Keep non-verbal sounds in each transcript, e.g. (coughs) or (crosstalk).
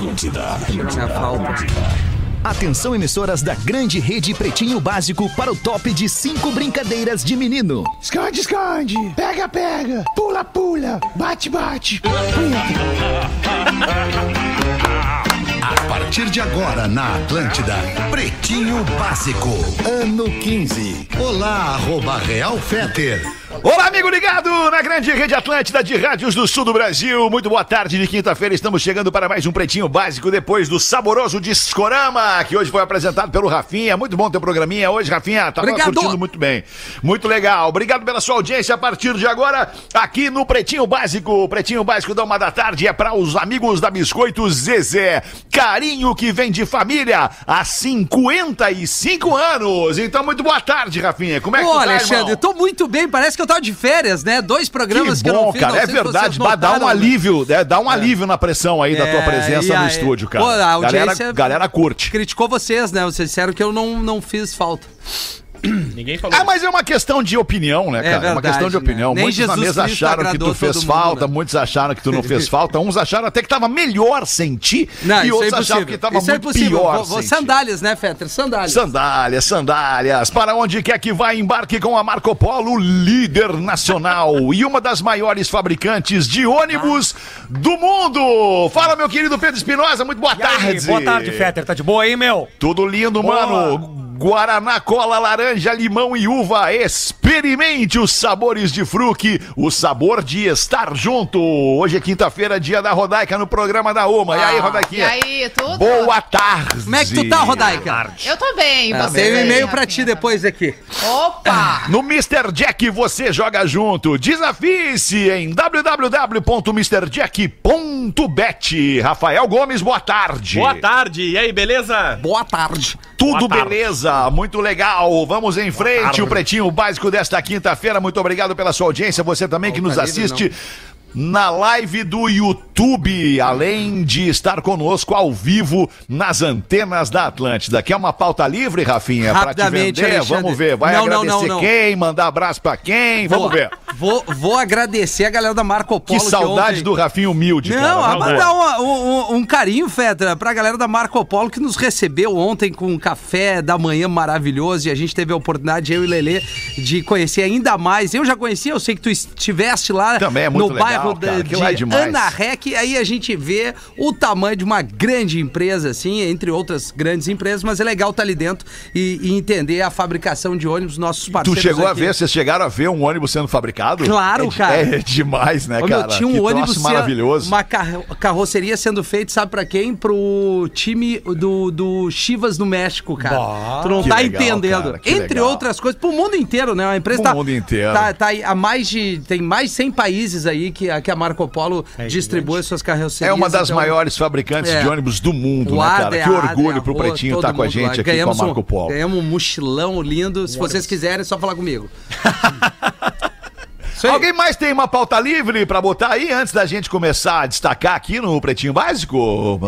Atlântida. Falta. Atenção, emissoras da grande rede Pretinho Básico para o top de cinco brincadeiras de menino. Esconde, esconde. Pega, pega. Pula, pula. Bate, bate. A partir de agora na Atlântida, Pretinho Básico, ano 15. Olá, arroba Real Feter. Olá, amigo ligado na grande rede Atlântida de rádios do sul do Brasil. Muito boa tarde de quinta-feira. Estamos chegando para mais um Pretinho Básico depois do saboroso Discorama, que hoje foi apresentado pelo Rafinha. Muito bom teu programinha hoje, Rafinha. Tava Obrigado. curtindo muito bem. Muito legal. Obrigado pela sua audiência a partir de agora aqui no Pretinho Básico. Pretinho Básico da uma da tarde é para os amigos da Biscoito Zezé. Carinho que vem de família há 55 anos. Então, muito boa tarde, Rafinha. Como é que Ô, tu tá, Alexandre, irmão? eu tô muito bem. Parece que eu tava de férias, né? Dois programas que, Que eu não bom, fiz. cara. não É verdade. Dá, um né? alívio, é, dá um alívio na pressão aí da tua É, presença no estúdio, cara. Pô, a audiência- galera, galera curte. Criticou vocês, né? Vocês disseram que eu não, não fiz falta. (clears throat) Ninguém falou. Ah, mas é uma questão de opinião, né, cara? É, uma verdade, questão de né? opinião. Nem muitos na Jesus mesa Cristo acharam que tu fez mundo, falta, né? muitos acharam que tu não fez (laughs) falta, uns acharam até que tava melhor sem ti, Não, e isso é outros acharam que tava isso é muito impossível. pior Vou- vou- sem ti. sandálias, né, Fetter? Sandálias. Sandálias, sandálias. Para onde quer que vá, embarque com a Marco Polo, líder nacional (laughs) e uma das maiores fabricantes de ônibus do mundo. Fala, meu querido Pedro Espinosa, muito boa E aí, tarde. boa tarde, Fetter. Tá de boa aí, meu? Tudo lindo, Boa. mano. Guaraná, cola, laranja, limão e uva. Experimente os sabores de fruque, o sabor de estar junto. Hoje é quinta-feira, dia da Rodaica no programa da Uma. E aí, E Rodaiquinha? aí, tudo? Boa tarde. Como é que tu tá, Rodaica? Eu tô bem, Ah, você Tem um e-mail pra ti depois aqui. Opa! No Mr. Jack você joga junto. Desafie-se em www.mrjack.bet. Rafael Gomes, boa tarde. Boa tarde. E aí, beleza? Boa tarde. Tudo Boa tarde. beleza, muito legal. Vamos em frente. O Pretinho Básico desta quinta-feira. Muito obrigado pela sua audiência. Você também que nos assiste. Na live do YouTube, além de estar conosco ao vivo nas antenas da Atlântida. Quer uma pauta livre, Rafinha? Pra te vender? Alexandre. Vamos ver. Vai Não, agradecer não, não. quem? Mandar abraço pra quem? Vamos Vou- ver. Vou, vou agradecer a galera da Marco Que Polo. saudade ontem- do Rafinha humilde, Não, cara. a Vamos mandar um, um- um carinho, Fetra, pra galera da Marco Polo que nos recebeu ontem com um café da manhã maravilhoso e a gente teve a oportunidade, eu e Lelê, de conhecer ainda mais. Eu já conhecia, eu sei que tu estiveste lá Também é muito no legal, bairro cara, aquilo é de demais. Ana Rec, aí a gente vê o tamanho de uma grande empresa, assim, entre outras grandes empresas, mas é legal estar ali dentro e, e entender a fabricação de ônibus, nossos Tu parceiros. chegou a aqui. ver, vocês chegaram a ver um ônibus sendo fabricado? Claro, É de- cara. É, demais, né, Ô, meu, cara? tinha um Que ônibus maravilhoso. uma carro- carroceria sendo feita, sabe pra quem? Pro time do, do Chivas no México, cara. Bah, tu não tá legal, entendendo. cara, Entre legal. outras coisas, pro mundo inteiro, né? A empresa Pro tá, mundo inteiro. Tá, tá há mais de. Tem mais de 100 países aí que, a- que a Marco Polo distribui suas carrocerias. É uma das então- maiores fabricantes É. de ônibus do mundo, O né, cara? é Que orgulho pro Pretinho estar com a gente lá. aqui Ganhamos com a Marco um- Polo. Ganhamos um mochilão lindo. Se vocês quiserem, é só falar comigo. (laughs) Alguém mais tem uma pauta livre pra botar aí antes da gente começar a destacar aqui no Pretinho Básico?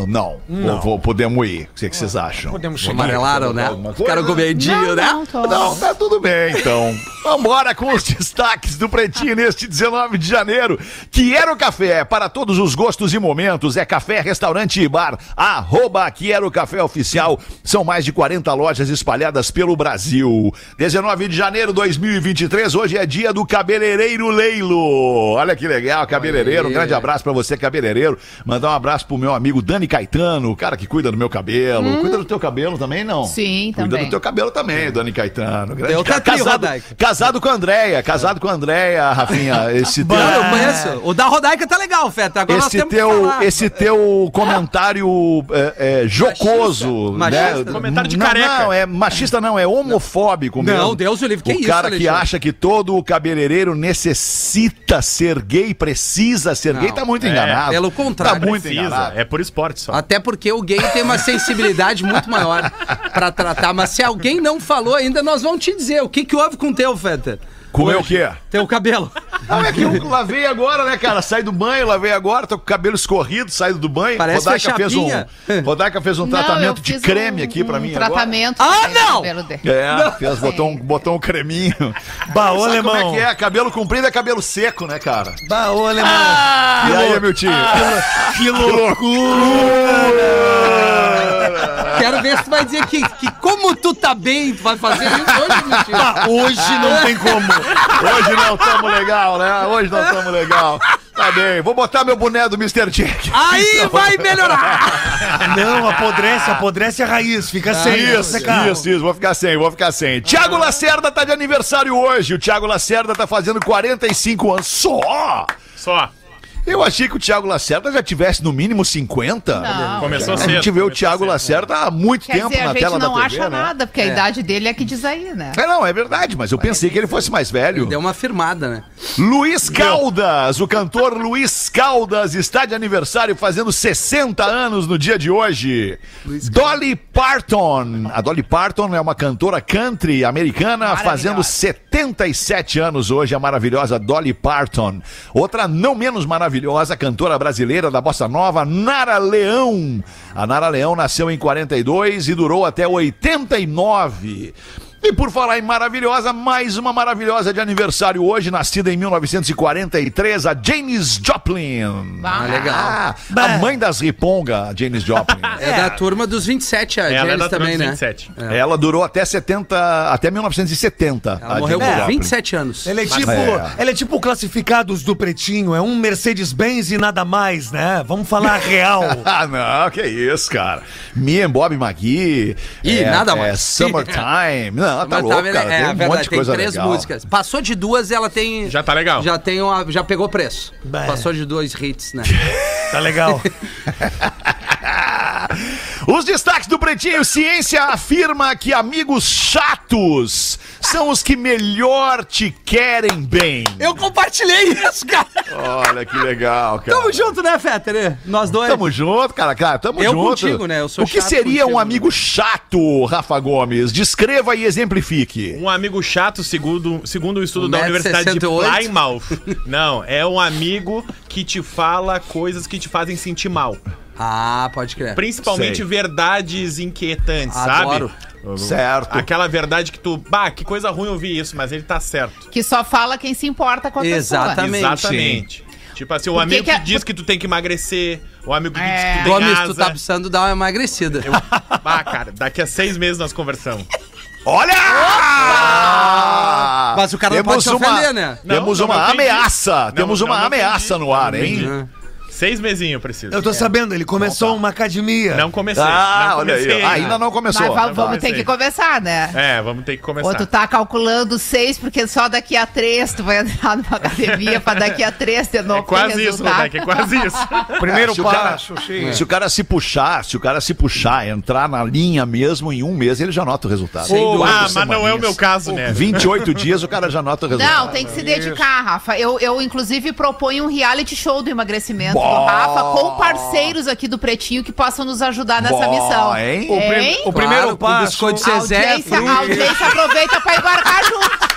Não. Ou vou- podemos ir. O que que vocês acham? Podemos chegar. Amarelaram, né? Alguma Ficaram com medinho, né? Não, tô... Não, tá tudo bem, então. Vambora com os destaques do Pretinho neste 19 de janeiro. Quero Café, para todos os gostos e momentos. É café, restaurante e bar. Arroba Quero Café Oficial. São mais de 40 lojas espalhadas pelo Brasil. 19 de janeiro de 2023, hoje é dia do cabeleireiro Leilo. Olha que legal, cabeleireiro. Um grande abraço pra você, cabeleireiro. Mandar um abraço pro meu amigo Dani Caetano, o cara que cuida do meu cabelo. Cuida do teu cabelo também, não? Sim, Cuida também. do teu cabelo também, Dani Caetano. Grande Deu ca- catri, casado, casado com a Andréia, casado com a Andréia, Rafinha. (laughs) Esse teu, Mano, eu conheço. O da Rodaica tá legal, Feta. Agora nós esse temos que teu, falar. esse teu comentário é, é, jocoso, Machista. né? Comentário de não, careca. Não, é machista não, é homofóbico Não, mesmo. Deus o livre, que o isso, cara que Alexandre? acha que todo cabeleireiro necessita ser gay, precisa ser gay, Não. tá muito É, enganado. pelo contrário. Tá muito Precisa. enganado. É por esporte só. Até porque o gay tem uma sensibilidade muito maior pra tratar. Mas se alguém não falou ainda, nós vamos te dizer. O que que houve com o teu, Feta? Comer o Hoje. quê? Teu cabelo. Não, é que eu lavei agora, né, cara? Saí do banho, lavei agora, tô com o cabelo escorrido, saído do banho. Parece Rodaica que é fez um. Rodaica fez um Não, tratamento de creme um- aqui pra um mim tratamento Ah, não! agora. É, fez, botou, um, botou um creminho. (laughs) Sabe alemão. como é que é? Cabelo comprido é cabelo seco, né, cara? Bah, ô, alemão. e aí, meu tio? que (laughs) loucura! Quero ver se tu vai dizer que, que como tu tá bem, tu vai fazer isso hoje, mentira. Bah, hoje não tem como. Hoje não tamo legal, né? Hoje não tamo legal. Tá bem, vou botar meu boné do Mr. Jack. Aí vai melhorar. Não, apodrece, apodrece a raiz. Fica sem. fica Isso, isso, isso, vou ficar sem, vou ficar sem. Tiago Lacerda tá de aniversário hoje. O Tiago Lacerda tá fazendo 45 anos só. Só. Eu achei que o Tiago Lacerda já tivesse no mínimo 50. Não. Começou A cedo. gente vê o cedo. Lacerda há muito Quer tempo dizer, na a gente tela não da acha TV, né? nada, porque a idade dele é que diz aí, né? É, não, é verdade, mas eu pensei que ele fosse mais velho. Deu uma firmada, né? Luiz Caldas, o cantor Luiz Caldas está de aniversário fazendo 60 anos no dia de hoje. Dolly Parton, a Dolly Parton é uma cantora country americana fazendo 77 anos hoje, a maravilhosa Dolly Parton. Outra não menos maravilhosa cantora brasileira da bossa nova, Nara Leão. A Nara Leão nasceu em 42 e durou até 89. E por falar em maravilhosa, mais uma maravilhosa de aniversário hoje, nascida em 1943, a Janis Joplin. Ah, legal. Ah, a mãe das riponga, a Janis Joplin. É, da turma dos 27, a Ela é da turma também, dos né? 27. Ela durou até 70, até 1970. Ela a morreu Janis com Joplin. 27 anos. Ele é tipo, É. ele é tipo o classificados do Pretinho, é um Mercedes-Benz e nada mais, né? Vamos falar (laughs) real. Ah, não, que isso, cara. Me and Bob McGee. Ih, é, nada é mais. Summertime. Não, (laughs) tá Mas louco, tá, cara. é, tem um é verdade, monte de tem coisa três legal. músicas. Passou de duas, ela tem. Já tá legal. Já tem uma, já pegou preço. Bah. Passou de dois hits, né? (laughs) Tá legal. (laughs) Os destaques do Pretinho. Ciência afirma que amigos chatos são os que melhor te querem bem. Eu compartilhei isso, cara. Olha que legal, cara. Tamo junto, né, Fetter? Nós dois. Tamo junto, cara, cara, tamo Eu junto. contigo, né? Eu sou o que chato seria contigo, um amigo chato, Rafa Gomes? Descreva e exemplifique. Um amigo chato, segundo, segundo o estudo da 1,68 Universidade de Plymouth. Não, é um amigo que te fala coisas que te fazem sentir mal. Ah, pode crer. Principalmente Sei. verdades inquietantes, Adoro. sabe? Certo. Aquela verdade que tu. Bah, que coisa ruim ouvir isso, mas ele tá certo. Que só fala quem se importa com a Exatamente. pessoa. Exatamente. Tipo assim, o Por que amigo que que, é- diz que tu tem que emagrecer, o amigo que diz É. que tu tem Gomes, asa. tu tá precisando dar uma emagrecida. Ah, cara, daqui a seis meses nós conversamos. Olha! Mas o cara não pode se ofender, né? Temos Não, uma não entendi. ameaça. Não, Temos não, uma não ameaça no ar, Não hein? Seis mesinhos eu preciso. Eu tô sabendo, ele começou uma academia. Não comecei. Ah, não olha comecei aí. Ainda não começou. Mas vamos comecei. ter que conversar, né? É, vamos ter que começar. Ou tu tá calculando seis, porque só daqui a três tu vai entrar numa academia pra daqui a três ter novo É quase ter isso. Rodak, é quase isso. (laughs) Primeiro Se o cara- passo, sim. Se o cara se puxar, se o cara se puxar, entrar na linha mesmo, em um mês ele já nota o resultado. Dúvida. ah, mas não é o meu caso, né? 28 dias o cara já nota o resultado. Não, tem que se dedicar, Rafa. Eu, eu, inclusive, proponho um reality show do emagrecimento Bom. Rafa com parceiros aqui do Pretinho que possam nos ajudar nessa Bom, missão. hein? O, prim- Hein? o primeiro Claro, passo. biscoito A Zezé, audiência, fruque. a audiência aproveita pra embarcar junto.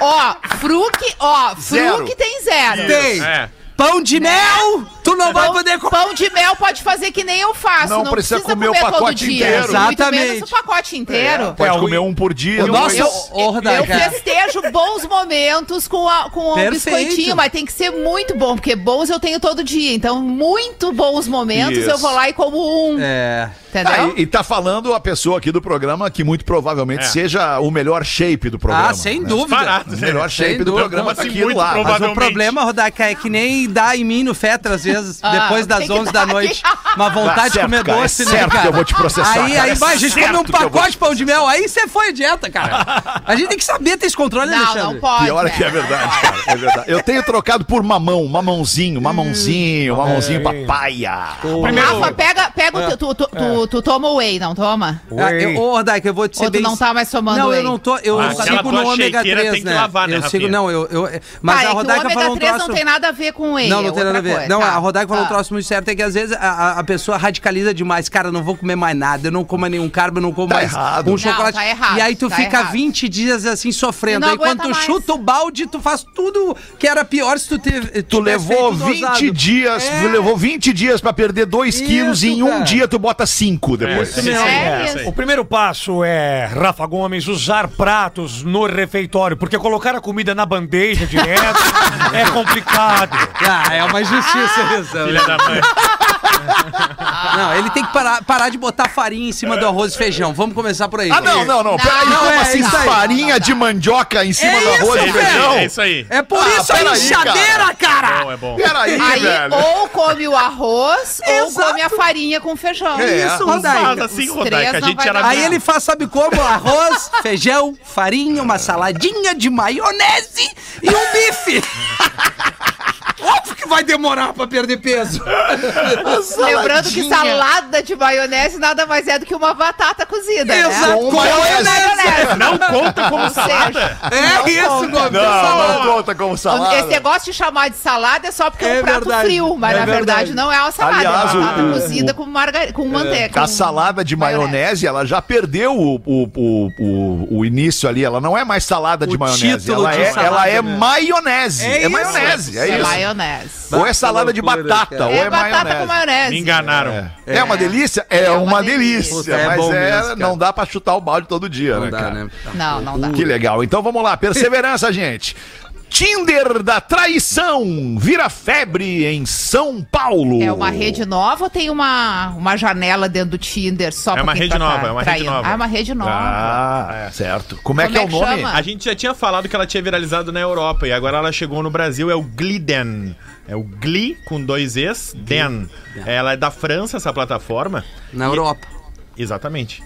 Ó, Fruque, ó. Fruque tem zero. Tem. É. Pão de mel, tu não vai Pão, poder comer. pão de mel pode fazer que nem eu faço. Não Não, precisa precisa, comer o pacote dia. inteiro. Muito Exatamente. menos o pacote inteiro. Pode É, comer um por dia. o no nosso- Rodaica. Eu festejo bons momentos com, a, com o Perfeito. biscoitinho, mas tem que ser muito bom, porque bons eu tenho todo dia. Então, muito bons momentos Isso. eu vou lá e como um. É. Entendeu? Ah, e, e tá falando a pessoa aqui do programa que muito provavelmente É. seja o melhor shape do programa. Ah, sem né? dúvida. Barato, O melhor Sem shape do dúvida. programa tá Assim, aqui do muito lado. Mas o problema, Rodaica, é que nem dá em mim no Fetra, às vezes, Ah, depois das tem que 11 da noite. (laughs) Uma vontade Tá de certo, comer cara, é doce, né, certo cara? que eu vou te processar, Aí, cara, aí é vai, a gente certo come um pacote te de pão de mel, aí você foi dieta, cara. A gente tem que saber ter esse controle, né, Não, Alexandre? não pode. Pior é né? que é verdade, cara. É verdade. Eu tenho trocado por mamão, mamãozinho, mamãozinho, mamãozinho papaya. Rafa, pega, pega o teu- tu, tu, tu, tu toma whey, não toma? Ah, eu, ô, Rodaica, eu vou te ser Ou tu não tá mais tomando Não, whey? eu não tô, eu Ah, sigo no ômega shakeira 3, tem que né? lavar, né, eu sigo, não, eu, mas Tá, é a o Rodaica ômega falou um 3 troço... não tem nada a ver com whey. Não, não é tem nada a ver. Não, Tá, a Rodaica falou um tá. troço muito certo. é que às vezes a, a- pessoa radicaliza demais. Cara, não vou comer mais nada, eu não como nenhum carbo, eu não como Tá mais errado. um Não, chocolate. tá errado, e aí tu tá fica errado. 20 dias assim sofrendo. Aí quando tu mais. chuta o balde, tu faz tudo que era pior se tu teve. Tu levou 20 dias, É. tu levou 20 dias pra perder 2 Isso, quilos e em um cara. dia tu bota 5 depois. isso mesmo. É isso aí. isso. O primeiro passo é, Rafa Gomes, usar pratos no refeitório, porque colocar a comida na bandeja direto (laughs) é complicado. Ah, é uma injustiça Filha da mãe. (laughs) Não, ele tem que parar, parar de botar farinha em cima do arroz e feijão. Vamos começar por aí. Ah, não, não, não. Peraí, Não, como é assim? isso aí. Farinha de mandioca em cima É do arroz isso, e velho. feijão? É isso aí. É por Ah, isso a peraí, inchadeira, cara! Bom, é bom. Peraí, Aí velho. ou come o arroz ou come a farinha com feijão. É. Isso, Rodaica. assim, Rodaica, a não gente era. Aí ele faz, sabe como? Arroz, (laughs) feijão, farinha, uma saladinha de maionese e um bife. (laughs) Óbvio que vai demorar pra perder peso. (laughs) Lembrando que salada de maionese nada mais é do que uma batata cozida, Exato. né? Com Com maionese. Maionese. Não conta como salada. É isso, conta. Gomes. Não, salada. não conta como salada. Esse negócio de chamar de salada é só porque é, É um prato verdade. frio, mas É na verdade verdade. não é uma salada, Aliás, é uma batata o- o- cozida com, marga... com manteiga. A com salada de maionese, ela já perdeu o, o, o, o, o início ali. Ela não é mais salada de O maionese. Ela de é, salada, ela é né? maionese. É É, isso. maionese, é É isso. Maionese. Ou é salada de batata, ou É, é, batata maionese. com maionese. Me enganaram. É. É uma delícia? É, uma, uma delícia, delícia. É mas é, mesmo, não dá pra chutar o balde todo dia, Não né, dá, cara? né? Não, não dá. Que legal. Então vamos lá, perseverança, (laughs) gente. Tinder da traição vira febre em São Paulo. É uma rede nova ou tem uma, uma janela dentro do Tinder só É pra uma quem rede tá nova, é uma rede nova. Ah, é uma rede nova. Ah, certo. Como é Como que é, é o que nome? chama? A gente já tinha falado que ela tinha viralizado na Europa e agora ela chegou no Brasil, é o Gliden. É o Gli com dois Es, Den. Ela é da França, essa plataforma. Na Europa. Exatamente.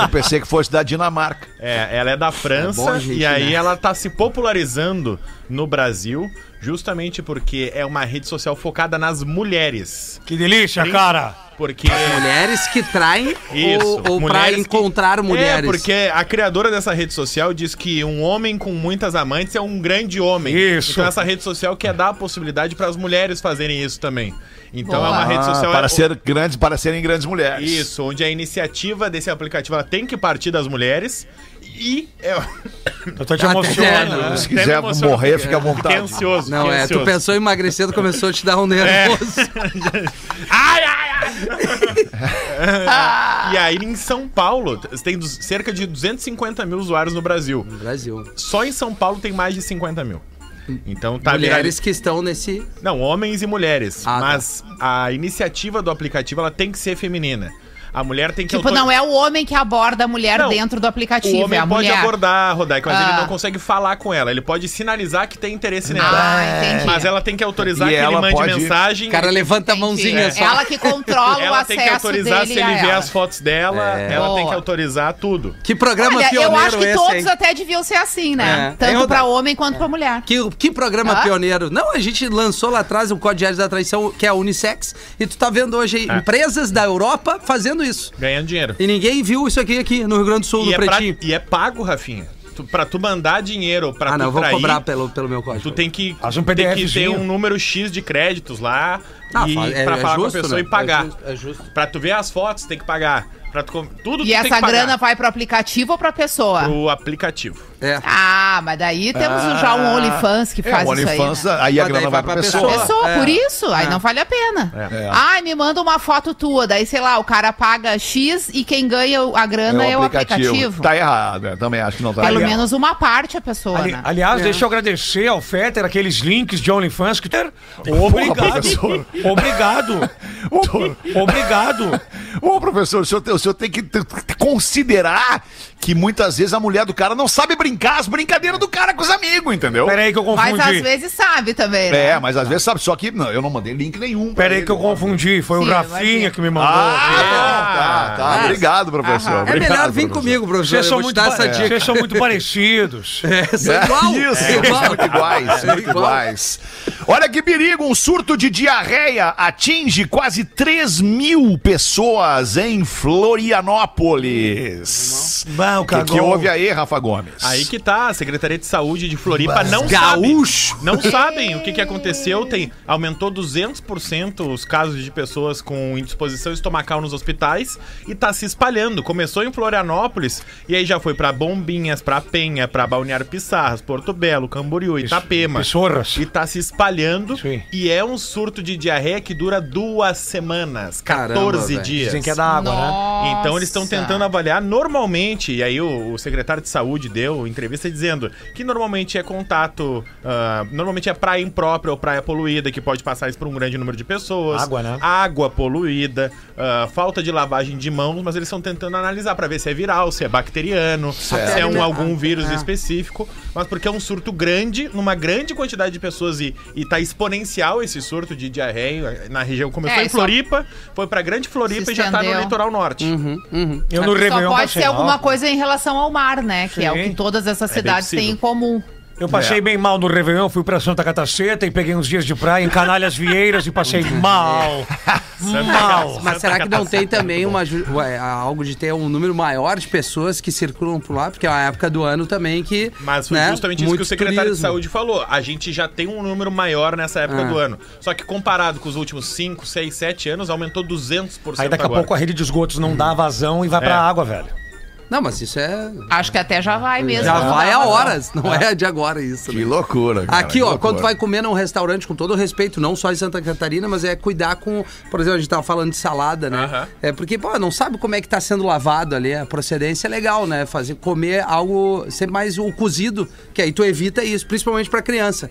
Eu pensei que fosse da Dinamarca. É, ela é da França bom, gente, e aí né? ela tá se popularizando no Brasil justamente porque é uma rede social focada nas mulheres. Que delícia, Sim. cara. Porque Mulheres que traem Isso, ou, ou pra mulheres que- encontrar mulheres. É, porque a criadora dessa rede social diz que um homem com muitas amantes é um grande homem. Isso. Então essa rede social quer dar a possibilidade para as mulheres fazerem isso também. Então Boa. é uma rede Ah, social para é- ser grandes, para serem grandes mulheres. isso, onde a iniciativa desse aplicativo ela tem que partir das mulheres e é, (coughs) Eu tô te Tá emocionando. entendendo? Se quiser emociona, morrer, fica à fiquei vontade. ansioso. Não, fiquei é, tu ansioso. pensou em emagrecer, tu começou a te dar um nervoso. (laughs) Ai, ai, ai! e aí em São Paulo, tem cerca de 250 mil usuários no Brasil. Brasil. Só em São Paulo tem mais de 50 mil. Então tá Mulheres que estão nesse. Não, homens e mulheres. Ah, tá. mas a iniciativa do aplicativo ela tem que ser feminina. A mulher tem que Tipo, autor- não é o homem que aborda a mulher Não, dentro do aplicativo, O homem é a pode mulher. abordar, Rodaica, mas Ah. ele não consegue falar com ela. Ele pode sinalizar que tem interesse nela. Ah, entendi. Mas ela tem que autorizar E que ele ela mande pode- mensagem. O cara levanta a mãozinha É. só. Ela que controla o ela tem que acesso autorizar se ele vê ela. as fotos dela. Ela tem que Boa. autorizar tudo. Que programa Olha, pioneiro eu acho que esse, todos hein? até deviam ser assim, né? É. Tanto pra homem quanto pra mulher. Que, que programa Hã? pioneiro? Não, a gente lançou lá atrás o Código da Traição, que é a Unissex, e tu tá vendo hoje aí É. empresas da Europa fazendo isso. Ganhando dinheiro. E ninguém viu isso aqui, aqui no Rio Grande do Sul, E no é, pra- Pretinho. e é pago, Rafinha. Tu, pra tu mandar dinheiro pra Ah, tu não, eu vou trair, cobrar pelo, pelo meu código. Tu tem que, Faz um tem que ter PDFzinho. um número X de créditos lá Ah, e fa- é- pra é falar justo, com a pessoa né? e pagar. É justo, é justo. Pra tu ver as fotos, tem que pagar. Pra tu, tudo tu E tem essa grana vai pro aplicativo ou pra pessoa? pro aplicativo. É. Ah, mas daí temos já um OnlyFans que É, faz o isso aí. OnlyFans, né? aí a grana vai vai pra pra pessoa. pessoa. É. por isso, aí É. não vale a pena. É. Ai, me manda uma foto tua, daí sei lá, o cara paga X e quem ganha a grana é o aplicativo. Tá errado, né? também acho que não tá Pelo legal. menos uma parte a pessoa, Ali- né? aliás, deixa eu agradecer ao Fetter aqueles links de OnlyFans que ter. Obrigado. professor. Obrigado. Obrigado. (laughs) Ô, professor, o senhor, tem- o senhor tem que considerar que muitas vezes a mulher do cara não sabe brincar as brincadeiras do cara com os amigos, entendeu? Pera aí que eu Mas às confundi. vezes sabe também, né? É, mas às vezes sabe, só que não, eu não mandei link nenhum. pra Pera aí ele, que eu confundi. Foi o Sim, Rafinha imagina. que me mandou. Ah, tá, tá. Ah, Obrigado, professor. aham. É Obrigado, melhor vir professor. comigo, professor. Vocês são, muito, pa- vocês são muito (laughs) parecidos. É, sou É, igual. Isso, É igual. muito iguais, muito igual. iguais. Olha que perigo, um surto de diarreia atinge quase 3 mil pessoas em Florianópolis. Gomes. Não, O que, que houve aí, Rafa Gomes? Aí que tá, a Secretaria de Saúde de Floripa não Gaúcho. sabe. Não sabem o que, que aconteceu. Tem, aumentou 200% os casos de pessoas com indisposição estomacal nos hospitais e tá se espalhando. Começou em Florianópolis e aí já foi pra Bombinhas, pra Penha, pra Balneário Pissarras, Porto Belo, Camboriú, Itapema. Pissorras. E tá se espalhando Sim. e é um surto de diarreia que dura duas semanas, 14 Caramba, dias. Dizem que é da água, né? Nossa. Então eles estão tentando avaliar normalmente, e aí o, o secretário de saúde deu entrevista dizendo que normalmente é contato, ah, normalmente é praia imprópria ou praia poluída, que pode passar isso por um grande número de pessoas. Água, né? Água poluída, ah, falta de lavagem de mãos, mas eles estão tentando analisar para ver se é viral, se é bacteriano, se é um, algum vírus É. específico, mas porque é um surto grande, numa grande quantidade de pessoas e, e tá exponencial esse surto de diarreia na região. Começou É, em só- Floripa, foi pra Grande Floripa e já tá no litoral norte. Eu no Só Réveillon pode passei ser alguma coisa em relação ao mar, né? Que é o que todas essas É cidades têm em comum. Eu passei bem mal no Réveillon, fui pra Santa Cataceta e peguei uns dias de praia em Canalhas Vieiras e passei mal. (laughs) mal. Mas será que não tem também uma, ué, algo de ter um número maior de pessoas que circulam por lá? Porque é uma época do ano também que. Mas foi né, justamente isso que o secretário turismo. de saúde falou. A gente já tem um número maior nessa época Ah. do ano. Só que comparado com os últimos 5, 6, 7 anos, aumentou 200% Aí daqui a agora. pouco a rede de esgotos não dá vazão e vai pra É. água, velho. Não, mas isso é. Acho que até já vai mesmo. Já Não vai a pra- horas, não é de agora isso. Que né? loucura, cara. Aqui, que ó, loucura. quando tu vai comer num restaurante, com todo o respeito, não só em Santa Catarina, mas é cuidar com. Por exemplo, a gente tava falando de salada, né? Aham. É porque, pô, não sabe como é que tá sendo lavado ali. A procedência é legal, né? Fazer comer algo sempre mais o cozido, que aí tu evita isso, principalmente pra criança.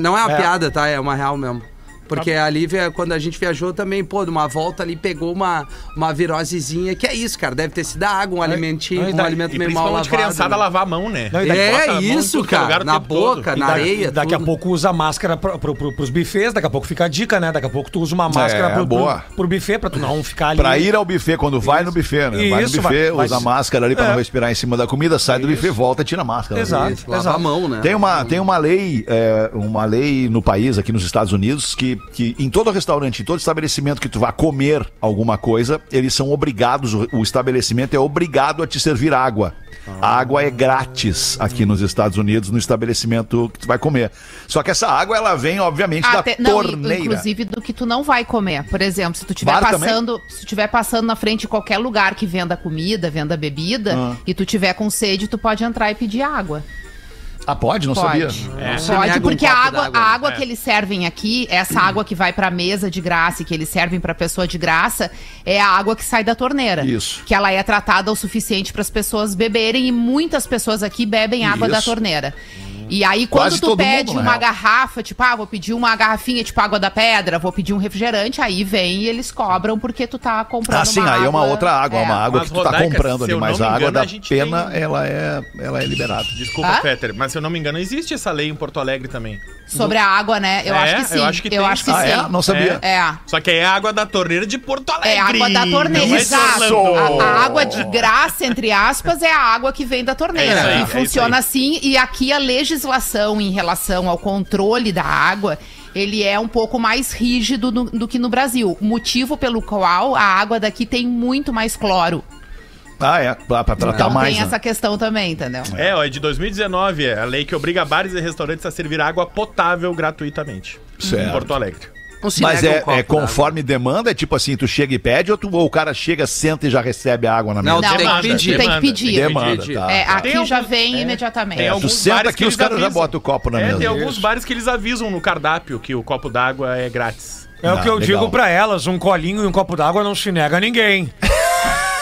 Não é uma É. piada, tá? É uma real mesmo. Porque a Lívia, quando a gente viajou também, pô, numa volta ali, pegou uma, uma virosezinha, que é isso, cara. Deve ter sido a água, um alimentinho, não, e um alimento E meio mal lavado. criançada né? lavar a mão, né? Não, É a isso, é cara. Na todo. boca, E na areia. e daqui a tudo. pouco usa máscara pro, pro, pro, pros buffets, daqui a pouco fica a dica, né? Daqui a pouco tu usa uma máscara É, pro, boa. pro, pro buffet pra tu não ficar ali. Pra ir ao buffet, quando vai no buffet, né? vai no Isso, buffet, vai- usa vai- máscara ali pra É. não respirar em cima da comida, sai do buffet, volta e tira a máscara. Exato. Isso, lava a mão, né? Tem uma, tem uma lei, é, uma lei no país, aqui nos Estados Unidos, que, que em todo restaurante, em todo estabelecimento que tu vá comer alguma coisa, eles são obrigados, o, o estabelecimento é obrigado a te servir água. A água é grátis aqui nos Estados Unidos, no estabelecimento que tu vai comer. Só que essa água, ela vem, obviamente, Até- da não, torneira. inclusive do que tu não vai comer. Por exemplo, se tu estiver também? passando, se passando na frente de qualquer lugar que venda comida, venda bebida, Ah. e tu tiver com sede, tu pode entrar e pedir água. Ah, pode? Não Pode. sabia. Você nega Pode, um porque a copo água, d'água, a água que eles servem aqui, essa água que vai pra mesa de graça e que eles servem pra pessoa de graça, é a água que sai da torneira. Isso. Que ela é tratada o suficiente para as pessoas beberem e muitas pessoas aqui bebem água da Isso. torneira. E aí, quando Quase tu pede mundo, uma real. garrafa, tipo, ah, vou pedir uma garrafinha tipo água da pedra, vou pedir um refrigerante, aí vem e eles cobram porque tu tá comprando Ah, sim, uma aí é uma água- outra água, é. uma água Mas, que tu tá Rodaica, comprando ali, mas a água engano, da a pena, tem- ela, é, ela é liberada. Desculpa? Peter, mas se eu não me engano, existe essa lei em Porto Alegre também. Sobre a água, né? Eu É, acho que sim. eu acho que tem, acho que Ah, sim. é? Não sabia. É. Só que é água da torneira de Porto Alegre. É água da torneira, é de exato. A, a água de graça, entre aspas, é a água que vem da torneira. É e é funciona assim. E aqui a legislação em relação ao controle da água, ele é um pouco mais rígido do, do que no Brasil. Motivo pelo qual a água daqui tem muito mais cloro. Ah, é, pra, pra tratar Então mais. tem né? essa questão também, entendeu? É, ó, é de 2019, é a lei que obriga bares e restaurantes a servir água potável gratuitamente. Certo. Em Porto Alegre. Mas nega é, um é conforme demanda, é tipo assim, tu chega e pede ou, tu, ou o cara chega, senta e já recebe a água na mesa? Não, Não, tem que pedir. tu tem que pedir. Demanda, pedir. tá. É, aqui Tem já vem é. imediatamente. Tem Tu alguns senta bares aqui, que os eles caras já avisam. botam o copo na É, mesa. tem alguns bares que eles avisam no cardápio que o copo d'água é grátis. É o Ah, que eu legal. digo pra elas: um colinho e um copo d'água não se nega a ninguém. (laughs)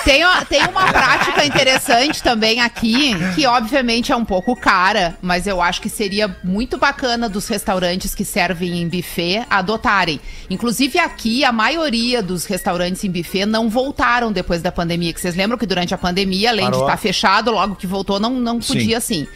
Tem, uma- tem uma prática interessante também aqui, que obviamente é um pouco cara, mas eu acho que seria muito bacana dos restaurantes que servem em buffet adotarem. Inclusive aqui, a maioria dos restaurantes em buffet não voltaram depois da pandemia. Que vocês lembram que durante a pandemia, além de Parou. estar fechado, logo que voltou, não, não podia assim.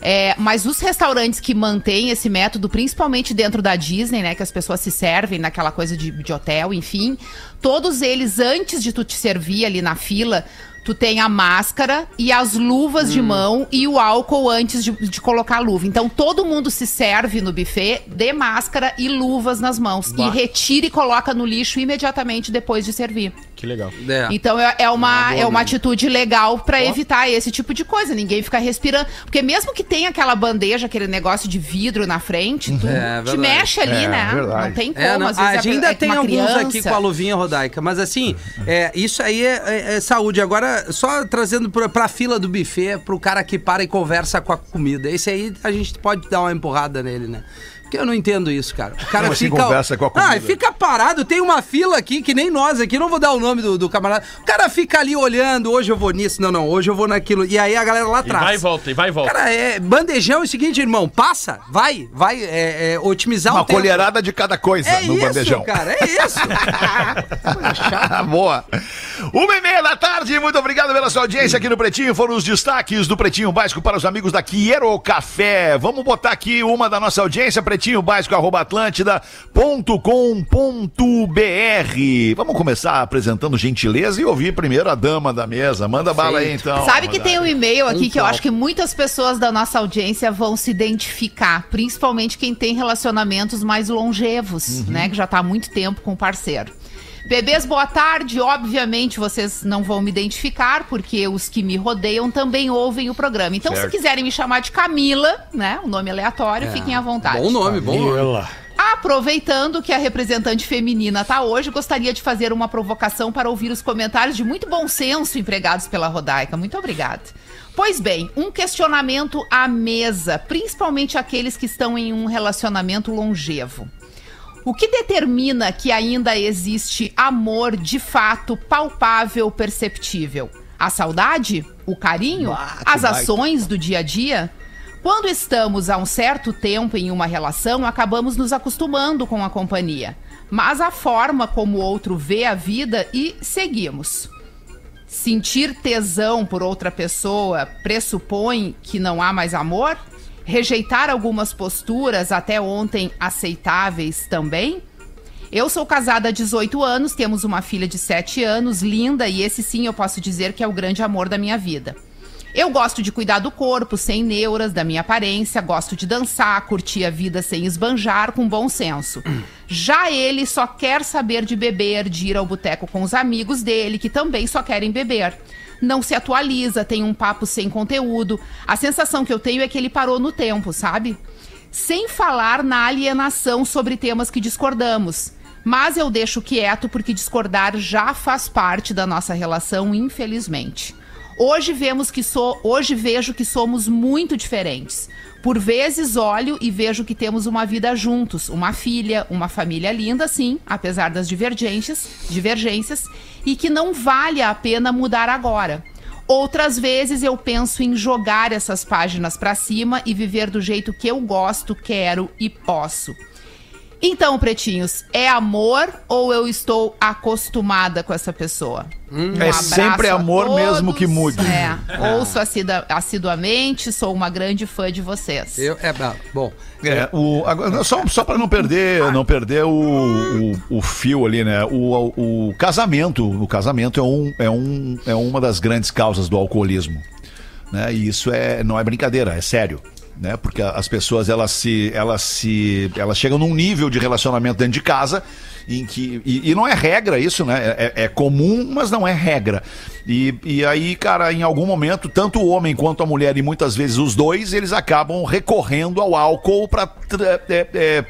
É, mas os restaurantes que mantêm esse método, principalmente dentro da Disney, né? Que as pessoas se servem naquela coisa de, de hotel, enfim. Todos eles, antes de tu te servir ali na fila, Tu tem a máscara e as luvas Hum. de mão e o álcool antes de, de colocar a luva. Então todo mundo se serve no buffet de máscara e luvas nas mãos. E retira e coloca no lixo imediatamente depois de servir. Que legal. É. Então é, é uma, é uma atitude legal pra evitar esse tipo de coisa. Ninguém fica respirando. Porque mesmo que tenha aquela bandeja, aquele negócio de vidro na frente, (laughs) tu É, te mexe ali, É, né? verdade. Não tem como. É, não, às a vezes gente ainda é tem alguns criança. aqui com a luvinha rodaica, mas assim, é, isso aí é, é- é saúde. Agora, só trazendo pra, pra fila do buffet, pro cara que para e conversa com a comida. Esse aí a gente pode dar uma empurrada nele, né? Porque eu não entendo isso, cara. O cara Como assim fica. conversa com a comida? Ah, fica parado. Tem uma fila aqui, que nem nós aqui, não vou dar o nome do, do camarada. O cara fica ali olhando, hoje eu vou nisso, não, não, hoje eu vou naquilo. E aí a galera lá E atrás. vai e volta, e vai e volta. Cara, é, bandejão é o seguinte, irmão, passa, vai, vai é, é, otimizar Uma o tempo. colherada de cada coisa É no isso, bandejão. cara, é isso. (laughs) Boa. Uma e meia da tarde, muito obrigado pela sua audiência aqui no Pretinho. Foram os destaques do Pretinho Básico para os amigos da Quiero Café. Vamos botar aqui uma da nossa audiência, pretinho básico, arroba atlântida.com.br. Vamos começar apresentando gentileza e ouvir primeiro a dama da mesa. Manda bala aí, então. Sabe que tem um e-mail aqui que eu acho que muitas pessoas da nossa audiência vão se identificar, principalmente quem tem relacionamentos mais longevos, né, que já tá há muito tempo com o parceiro. Bebês, boa tarde. Obviamente vocês não vão me identificar, porque os que me rodeiam também ouvem o programa. Então, se quiserem me chamar de Camila, né, um nome aleatório, fiquem à vontade. Bom nome, bom nome. Aproveitando que a representante feminina tá hoje, gostaria de fazer uma provocação para ouvir os comentários de muito bom senso empregados pela Rodaica. Muito obrigada. Pois bem, um questionamento à mesa, principalmente aqueles que estão em um relacionamento longevo. O que determina que ainda existe amor de fato palpável, perceptível? A saudade? O carinho? As ações do dia a dia? Quando estamos há um certo tempo em uma relação, acabamos nos acostumando com a companhia. Mas a forma como o outro vê a vida e seguimos. Sentir tesão por outra pessoa pressupõe que não há mais amor? Rejeitar algumas posturas até ontem aceitáveis também? Eu sou casada há 18 anos, temos uma filha de 7 anos, linda, e esse sim eu posso dizer que é o grande amor da minha vida. Eu gosto de cuidar do corpo, sem neuras, da minha aparência, gosto de dançar, curtir a vida sem esbanjar, com bom senso. Já ele só quer saber de beber, de ir ao boteco com os amigos dele, que também só querem beber. Não se atualiza, tem um papo sem conteúdo. A sensação que eu tenho é que ele parou no tempo, sabe? Sem falar na alienação sobre temas que discordamos. Mas eu deixo quieto porque discordar já faz parte da nossa relação, infelizmente. Hoje vemos que sou, hoje vejo que somos muito diferentes. Por vezes olho e vejo que temos uma vida juntos, uma filha, uma família linda, sim, apesar das divergências, divergências, e que não vale a pena mudar agora. Outras vezes eu penso em jogar essas páginas pra cima e viver do jeito que eu gosto, quero e posso. Então, pretinhos, é amor ou eu estou acostumada com essa pessoa? Um É sempre amor mesmo que mude. (laughs) É, ouço assida- assiduamente, sou uma grande fã de vocês. Eu, é, bom, É, o, agora, só, só para não perder, não perder o, o, o fio ali, né? O, o, casamento, o casamento é, um, é, um, é uma das grandes causas do alcoolismo, né? E isso é, não é brincadeira, é sério. Né? Porque as pessoas elas se, elas se, elas chegam num nível de relacionamento dentro de casa em que e, e não é regra isso, né? É, é comum, mas não é regra. E, e aí, cara, em algum momento, tanto o homem quanto a mulher e muitas vezes os dois, eles acabam recorrendo ao álcool para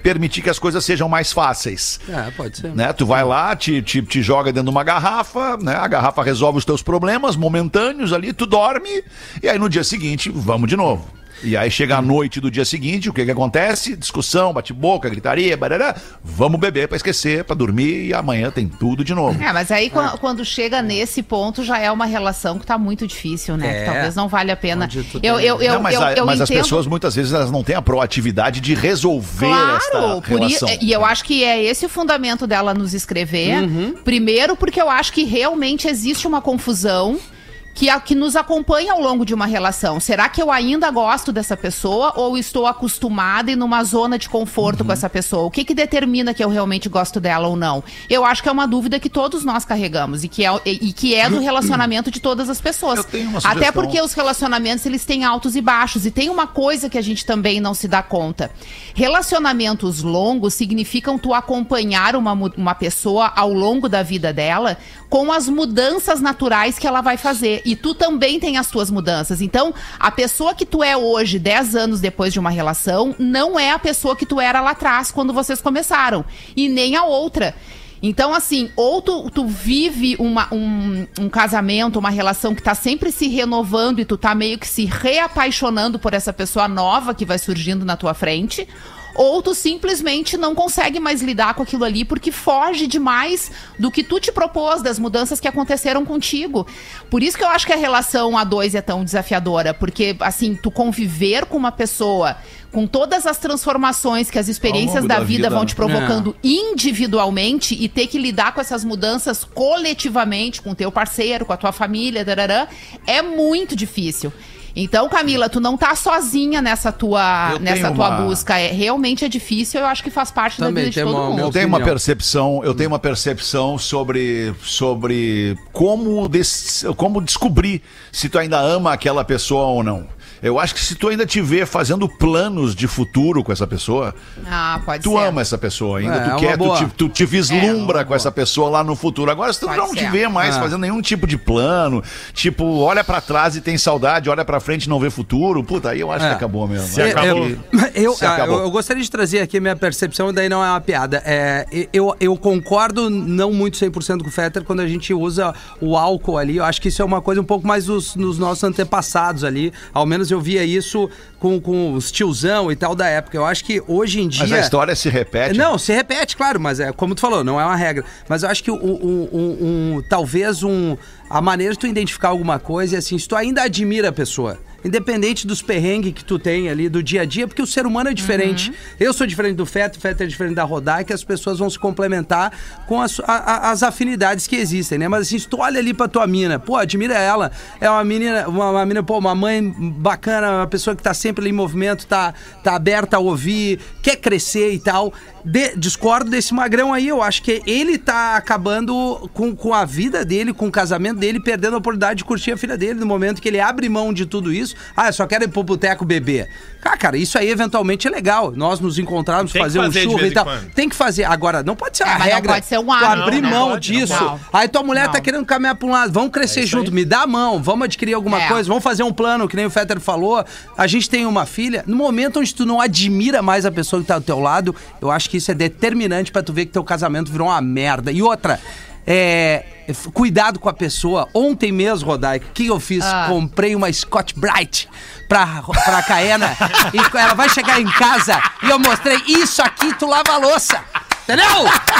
permitir que as coisas sejam mais fáceis. é, pode ser. Né? Tu vai lá, te, te, te joga dentro de uma garrafa, né? A garrafa resolve os teus problemas momentâneos ali, tu dorme, e aí no dia seguinte, vamos de novo. E aí chega a noite do dia seguinte, o que que acontece? Discussão, bate-boca, gritaria, barará. Vamos beber pra esquecer, pra dormir, e amanhã tem tudo de novo. É, mas aí quan- quando chega nesse ponto já é uma relação que tá muito difícil, né? É. Que talvez não valha a pena. Eu, eu, eu, Não, mas eu, a- eu mas as entendo- pessoas muitas vezes elas não têm a proatividade de resolver esta Claro, por i- relação. e eu acho que é esse o fundamento dela nos escrever. Uhum. Primeiro, porque eu acho que realmente existe uma confusão que, a- que nos acompanha ao longo de uma relação. Será que eu ainda gosto dessa pessoa ou estou acostumada e numa zona de conforto Uhum. com essa pessoa? O que, que determina que eu realmente gosto dela ou não? Eu acho que é uma dúvida que todos nós carregamos e que é, e, e que é do relacionamento de todas as pessoas. Eu tenho uma Até porque os relacionamentos eles têm altos e baixos e tem uma coisa que a gente também não se dá conta. Relacionamentos longos significam tu acompanhar uma, uma pessoa ao longo da vida dela com as mudanças naturais que ela vai fazer. E tu também tem as tuas mudanças. Então, a pessoa que tu é hoje, 10 anos depois de uma relação, não é a pessoa que tu era lá atrás quando vocês começaram. E nem a outra. Então, assim, ou tu, tu vive uma- um, um casamento, uma relação que tá sempre se renovando e tu tá meio que se reapaixonando por essa pessoa nova que vai surgindo na tua frente, ou tu simplesmente não consegue mais lidar com aquilo ali porque foge demais do que tu te propôs, das mudanças que aconteceram contigo. Por isso que eu acho que a relação a dois é tão desafiadora, porque, assim, tu conviver com uma pessoa com todas as transformações que as experiências da, da vida, vida, vão te provocando individualmente e ter que lidar com essas mudanças coletivamente, com o teu parceiro, com a tua família, darará, é muito difícil. Então, Camila, tu não tá sozinha nessa tua, Eu nessa tua uma- busca. É, realmente é difícil, eu acho que faz parte Também da vida de todo uma- mundo. Eu tenho uma percepção, eu tenho uma percepção sobre, sobre como, des- como descobrir se tu ainda ama aquela pessoa ou não. Eu acho que se tu ainda te vê fazendo planos de futuro com essa pessoa, Ah, pode tu ser. ama essa pessoa ainda, É, é tu uma quer, tu te, tu te vislumbra É, com essa pessoa lá no futuro. Agora, se tu Pode não te ser. vê mais É. fazendo nenhum tipo de plano, tipo, olha pra trás e tem saudade, olha pra frente e não vê futuro, puta, aí eu acho É. que acabou mesmo. Se acabou. que- Eu, Se ah, acabou. eu, eu gostaria de trazer aqui a minha percepção, daí não é uma piada. É, eu, eu concordo não muito 100% com o Fetter quando a gente usa o álcool ali. Eu acho que isso é uma coisa um pouco mais dos, nos nossos antepassados ali. Ao menos eu via isso com, com os tiozão e tal da época. Eu acho que hoje em dia. Mas a história se repete. Não, se repete, claro, mas é como tu falou, não é uma regra. Mas eu acho que o, o- um- um- talvez um, a maneira de tu identificar alguma coisa é assim, se tu ainda admira a pessoa. Independente dos perrengues que tu tem ali do dia a dia, porque o ser humano é diferente. Eu sou diferente do Feto, o Feto é diferente da Rodai, que as pessoas vão se complementar com as, a- as afinidades que existem, né? Mas assim, se tu olha ali pra tua mina, pô, admira ela. É uma menina, uma, uma menina, pô, uma mãe bacana, uma pessoa que tá sempre ali em movimento, tá, tá aberta a ouvir, quer crescer e tal. De- discordo desse magrão aí, eu acho que ele tá acabando com, com a vida dele, com o casamento dele, perdendo a oportunidade de curtir a filha dele no momento que ele abre mão de tudo isso. Ah, eu só quero ir pro boteco beber. Ah, cara, isso aí eventualmente é legal. Nós nos encontrarmos, Tem fazer um fazer de churro e tal. quando. Tem que fazer. Agora, não pode ser É, a mas não regra. pode ser um hábito, abrir não mão pode, não disso. pode. Aí tua mulher Não. tá querendo caminhar pra um lado. Vamos crescer junto, me dá a mão, vamos adquirir alguma É. coisa, vamos fazer um plano, que nem o Fetter falou. A gente tem uma filha. No momento onde tu não admira mais a pessoa que tá do teu lado, eu acho que isso é determinante pra tu ver que teu casamento virou uma merda. E outra, é. Cuidado com a pessoa. Ontem mesmo, Rodaica, o que eu fiz? Ah. Comprei uma Scott Bright pra, pra Caena. e ela vai chegar em casa e eu mostrei isso aqui, tu lava a louça. Entendeu?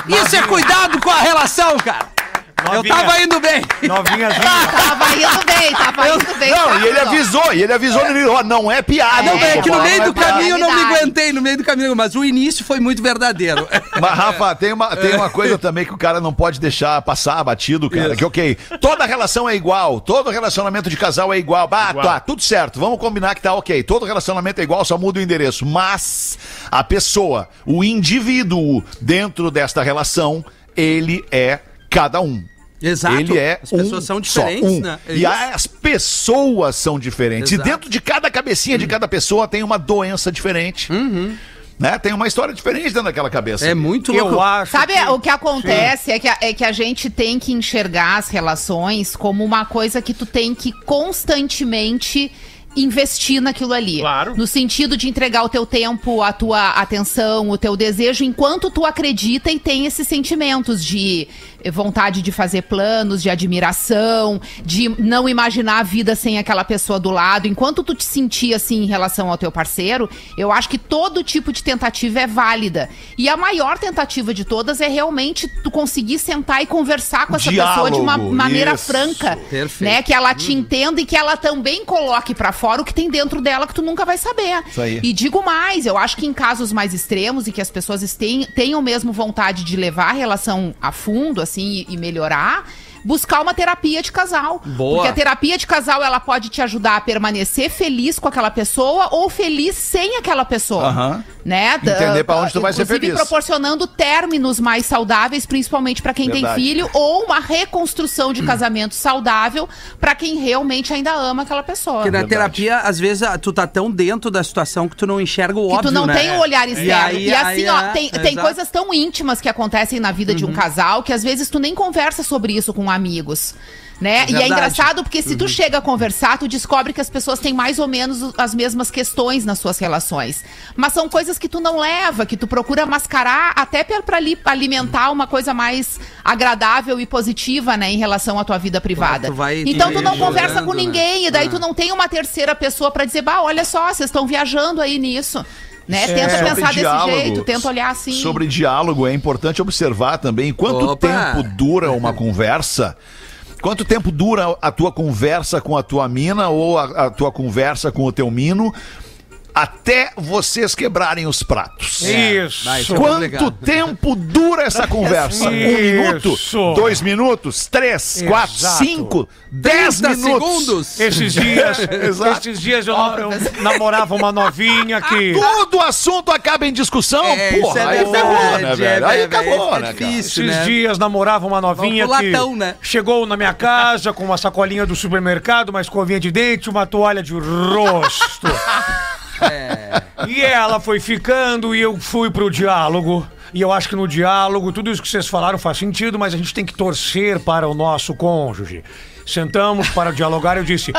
Isso é cuidado com a relação, cara. Eu Novinha. tava indo bem. Novinhazinha. (laughs) Tava indo bem, tava indo bem. Não, e ele avisou, e ele avisou início, ó, não é piada. Não, é que no meio é do piada. caminho eu não me aguentei, no meio do caminho, mas o início foi muito verdadeiro. (laughs) Mas, Rafa, tem uma, tem uma coisa também que o cara não pode deixar passar batido, cara. Que, ok, toda relação é igual, todo relacionamento de casal é igual. Ah, Igual. tá, tudo certo, vamos combinar que tá ok. Todo relacionamento é igual, só muda o endereço. Mas a pessoa, o indivíduo dentro desta relação, ele é cada um. Exato. Ele é As pessoas um são diferentes, só, um. né? É E isso. as pessoas são diferentes. Exato. E dentro de cada cabecinha de cada pessoa tem uma doença diferente. Né? Tem uma história diferente dentro daquela cabeça. Uhum. É muito Eu louco. acho. Sabe que- o que acontece é que, a, é que a gente tem que enxergar as relações como uma coisa que tu tem que constantemente investir naquilo ali. Claro. No sentido de entregar o teu tempo, a tua atenção, o teu desejo, enquanto tu acredita e tem esses sentimentos de vontade de fazer planos, de admiração, de não imaginar a vida sem aquela pessoa do lado. Enquanto tu te sentir assim em relação ao teu parceiro, eu acho que todo tipo de tentativa é válida. E a maior tentativa de todas é realmente tu conseguir sentar e conversar com essa pessoa de uma Diálogo, maneira isso. franca, Perfeito. né? Que ela te entenda e que ela também coloque pra fora o que tem dentro dela que tu nunca vai saber. Isso aí. E digo mais, eu acho que em casos mais extremos e que as pessoas tenham, tenham mesmo vontade de levar a relação a fundo, assim, e, e melhorar, buscar uma terapia de casal. Boa. Porque a terapia de casal, ela pode te ajudar a permanecer feliz com aquela pessoa ou feliz sem aquela pessoa. Aham. Né? Entender pra onde tu vai ser Inclusive, feliz. proporcionando términos mais saudáveis, principalmente pra quem Verdade. tem filho, ou uma reconstrução de casamento saudável pra quem realmente ainda ama aquela pessoa. Porque na Verdade. terapia, às vezes, tu tá tão dentro da situação que tu não enxerga o Que óbvio, tu não né? tem o olhar externo. aí- E, assim, aí ó, é, tem, tem exato. coisas tão íntimas que acontecem na vida de um casal que às vezes tu nem conversa sobre isso com amigos. Né? E é engraçado porque se tu chega a conversar, tu descobre que as pessoas têm mais ou menos as mesmas questões nas suas relações. Mas são coisas que tu não leva, que tu procura mascarar até ali- alimentar uma coisa mais agradável e positiva, né, em relação à tua vida privada. tu então tu não conversa com né? ninguém, e daí Ah. tu não tem uma terceira pessoa pra dizer, bah, olha só, vocês estão viajando aí nisso. Né? Tenta Sobre pensar desse diálogo, jeito, tenta olhar assim. Sobre diálogo, é importante observar também quanto Opa! tempo dura uma (laughs) conversa. Quanto tempo dura a tua conversa com a tua mina ou a, a tua conversa com o teu mino até vocês quebrarem os pratos? Isso. vai, isso é Quanto tempo dura essa conversa? Um Isso. minuto? Dois minutos? Três? Quatro? Exato. Cinco? Dez 30 minutos? segundos. Esses dias, (laughs) esses dias eu, eu namorava uma novinha que. Todo assunto acaba em discussão? É, isso Porra, é aí verdade, ferrou, né, é, velho? Aí é, acabou, é né, cara? difícil. Esses né? dias namorava uma novinha Vamos que latão, né? chegou na minha casa com uma sacolinha do supermercado, uma escovinha de dente, uma toalha de rosto. (laughs) É. E ela foi ficando e eu fui pro diálogo. E eu acho que no diálogo, tudo isso que vocês falaram faz sentido, mas a gente tem que torcer para o nosso cônjuge. Sentamos para dialogar, eu disse: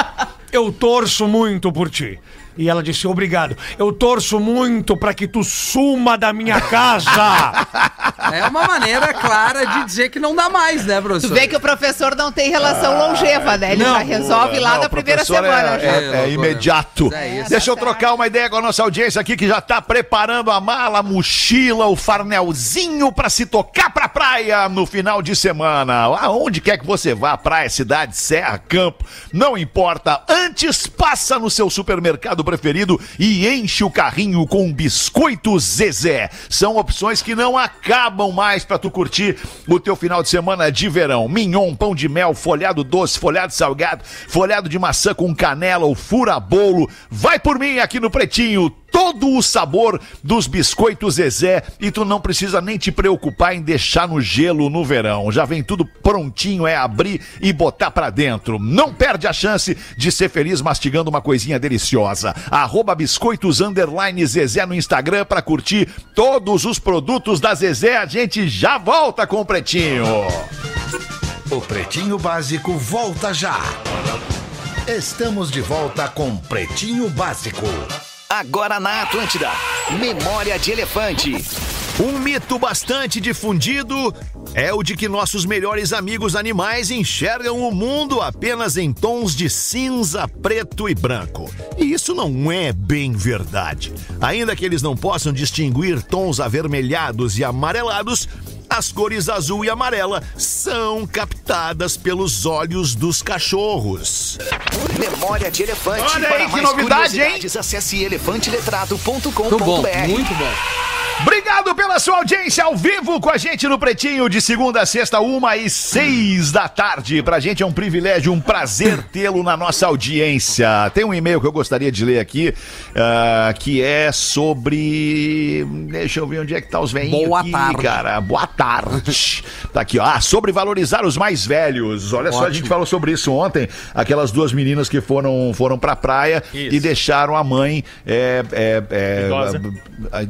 Eu torço muito por ti. E ela disse: Obrigado. Eu torço muito para que tu suma da minha casa. (laughs) É uma maneira clara de dizer que não dá mais, né, Tu professor? vê que o professor não tem relação longeva, né? Ele Não, já resolve lá Não, primeira professor semana. É, já. é- É é imediato. É isso. Deixa eu trocar uma ideia com a nossa audiência aqui que já tá preparando a mala, a mochila, o farnelzinho pra se tocar pra praia no final de semana. Aonde quer que você vá, praia, cidade, serra, campo, não importa. Antes, passa no seu supermercado preferido e enche o carrinho com biscoitos Zezé. São opções que não acabam mais pra tu curtir o teu final de semana de verão. Mignon, pão de mel, folhado doce, folhado salgado, folhado de maçã com canela, o fura-bolo. Vai por mim aqui no Pretinho. Todo o sabor dos biscoitos Zezé e tu não precisa nem te preocupar em deixar no gelo no verão. Já vem tudo prontinho, é abrir e botar pra dentro. Não perde a chance de ser feliz mastigando uma coisinha deliciosa. Arroba biscoitos Zezé no Instagram pra curtir todos os produtos da Zezé. A gente já volta com o Pretinho. O Pretinho Básico volta já. Estamos de volta com Pretinho Básico. Agora na Atlântida. Memória de Elefante. Um mito bastante difundido é o de que nossos melhores amigos animais enxergam o mundo apenas em tons de cinza, preto e branco. E isso não é bem verdade. Ainda que eles não possam distinguir tons avermelhados e amarelados, as cores azul e amarela são captadas pelos olhos dos cachorros. Memória de Elefante. Olha aí Para que mais novidade, curiosidades, acesse elefanteletrado.com.br. Muito bom, muito bom. Obrigado pela sua audiência ao vivo com a gente no Pretinho, de segunda a sexta, uma e seis da tarde. Pra gente é um privilégio, um prazer tê-lo na nossa audiência. Tem um e-mail que eu gostaria de ler aqui, ah, que é sobre. Deixa eu ver onde é que tá os velhinhos Boa aqui, tarde. cara. Boa tarde. Tá aqui, ó. Ah, sobre valorizar os mais velhos. Olha só, a gente Ótimo. falou sobre isso ontem. Aquelas duas meninas que foram, foram pra praia Isso. e deixaram a mãe é, é, é, Idosa.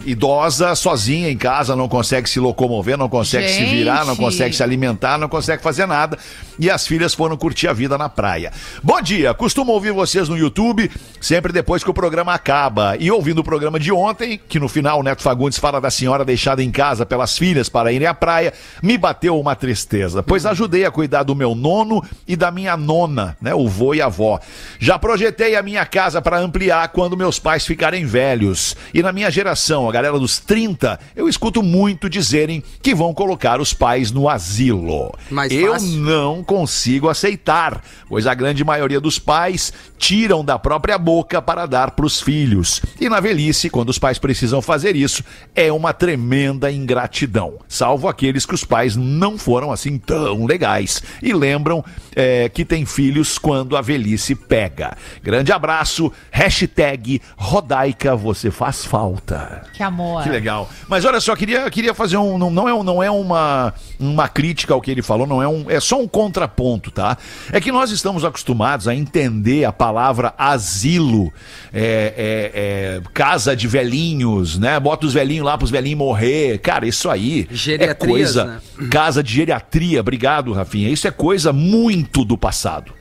idosa sozinha em casa, não consegue se locomover, não consegue se virar, não Gente. consegue se alimentar, não consegue fazer nada. E as filhas foram curtir a vida na praia. Bom dia, costumo ouvir vocês no YouTube sempre depois que o programa acaba. E ouvindo o programa de ontem, que no final o Neto Fagundes fala da senhora deixada em casa pelas filhas para irem à praia, me bateu uma tristeza, pois ajudei a cuidar do meu nono e da minha nona, né, o vô e a avó. Já projetei a minha casa para ampliar quando meus pais ficarem velhos. E na minha geração, a galera dos 30 30, eu escuto muito dizerem que vão colocar os pais no asilo. Mais eu fácil. não consigo aceitar, pois a grande maioria dos pais tiram da própria boca para dar para os filhos. E na velhice, quando os pais precisam fazer isso, é uma tremenda ingratidão. Salvo aqueles que os pais não foram assim tão legais e lembram é, que tem filhos quando a velhice pega. Grande abraço, hashtag Rodaica, você faz falta. Que amor. Que legal. Mas olha só, queria, queria fazer um. Não, não é, não é uma, uma crítica ao que ele falou, não é um. É só um contraponto, tá? É que nós estamos acostumados a entender a palavra asilo, é, é, é, casa de velhinhos, né? Bota os velhinhos lá pros velhinhos morrer. Cara, isso aí é coisa. né? Casa de geriatria, obrigado, Rafinha. Isso é coisa muito do passado.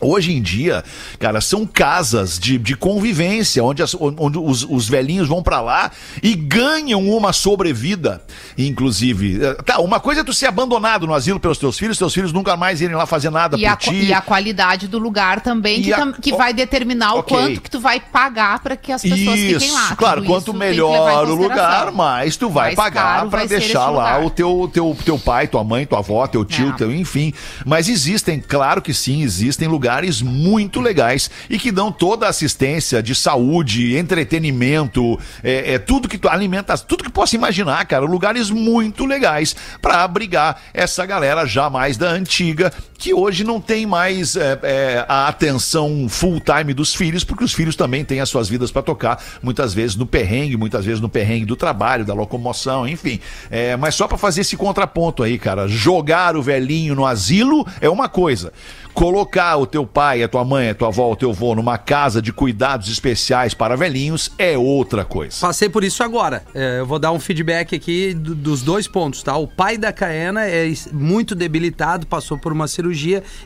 Hoje em dia, cara, são casas de, de convivência, onde, as- onde os, os velhinhos vão pra lá e ganham uma sobrevida, inclusive. Eh, Tá, uma coisa é tu ser abandonado no asilo pelos teus filhos, teus filhos nunca mais irem lá fazer nada E por a, ti. e a qualidade do lugar também, que, a- tam- que vai determinar o Ok. quanto que tu vai pagar para que as pessoas fiquem lá. Isso, claro, Tudo quanto isso melhor o lugar, mais tu vai Mais pagar ser deixar lá o teu, teu, teu pai, tua mãe, tua avó, teu tio, É. teu, enfim. Mas existem, claro que sim, existem lugares muito legais e que dão toda a assistência de saúde, entretenimento, é, é tudo que tu tudo que possa imaginar, cara, lugares muito legais pra abrigar essa galera já mais da antiga, que hoje não tem mais é, é, a atenção full time dos filhos, porque os filhos também têm as suas vidas pra tocar, muitas vezes no perrengue, muitas vezes no perrengue do trabalho, da locomoção, enfim. É, mas só pra fazer esse contraponto aí, cara, jogar o velhinho no asilo é uma coisa. Colocar o teu pai, a tua mãe, a tua avó, o teu avô numa casa de cuidados especiais para velhinhos é outra coisa. Passei por isso agora. É, eu vou dar um feedback aqui do- dos dois pontos, tá? O pai da Caena é muito debilitado, passou por uma cirurgia.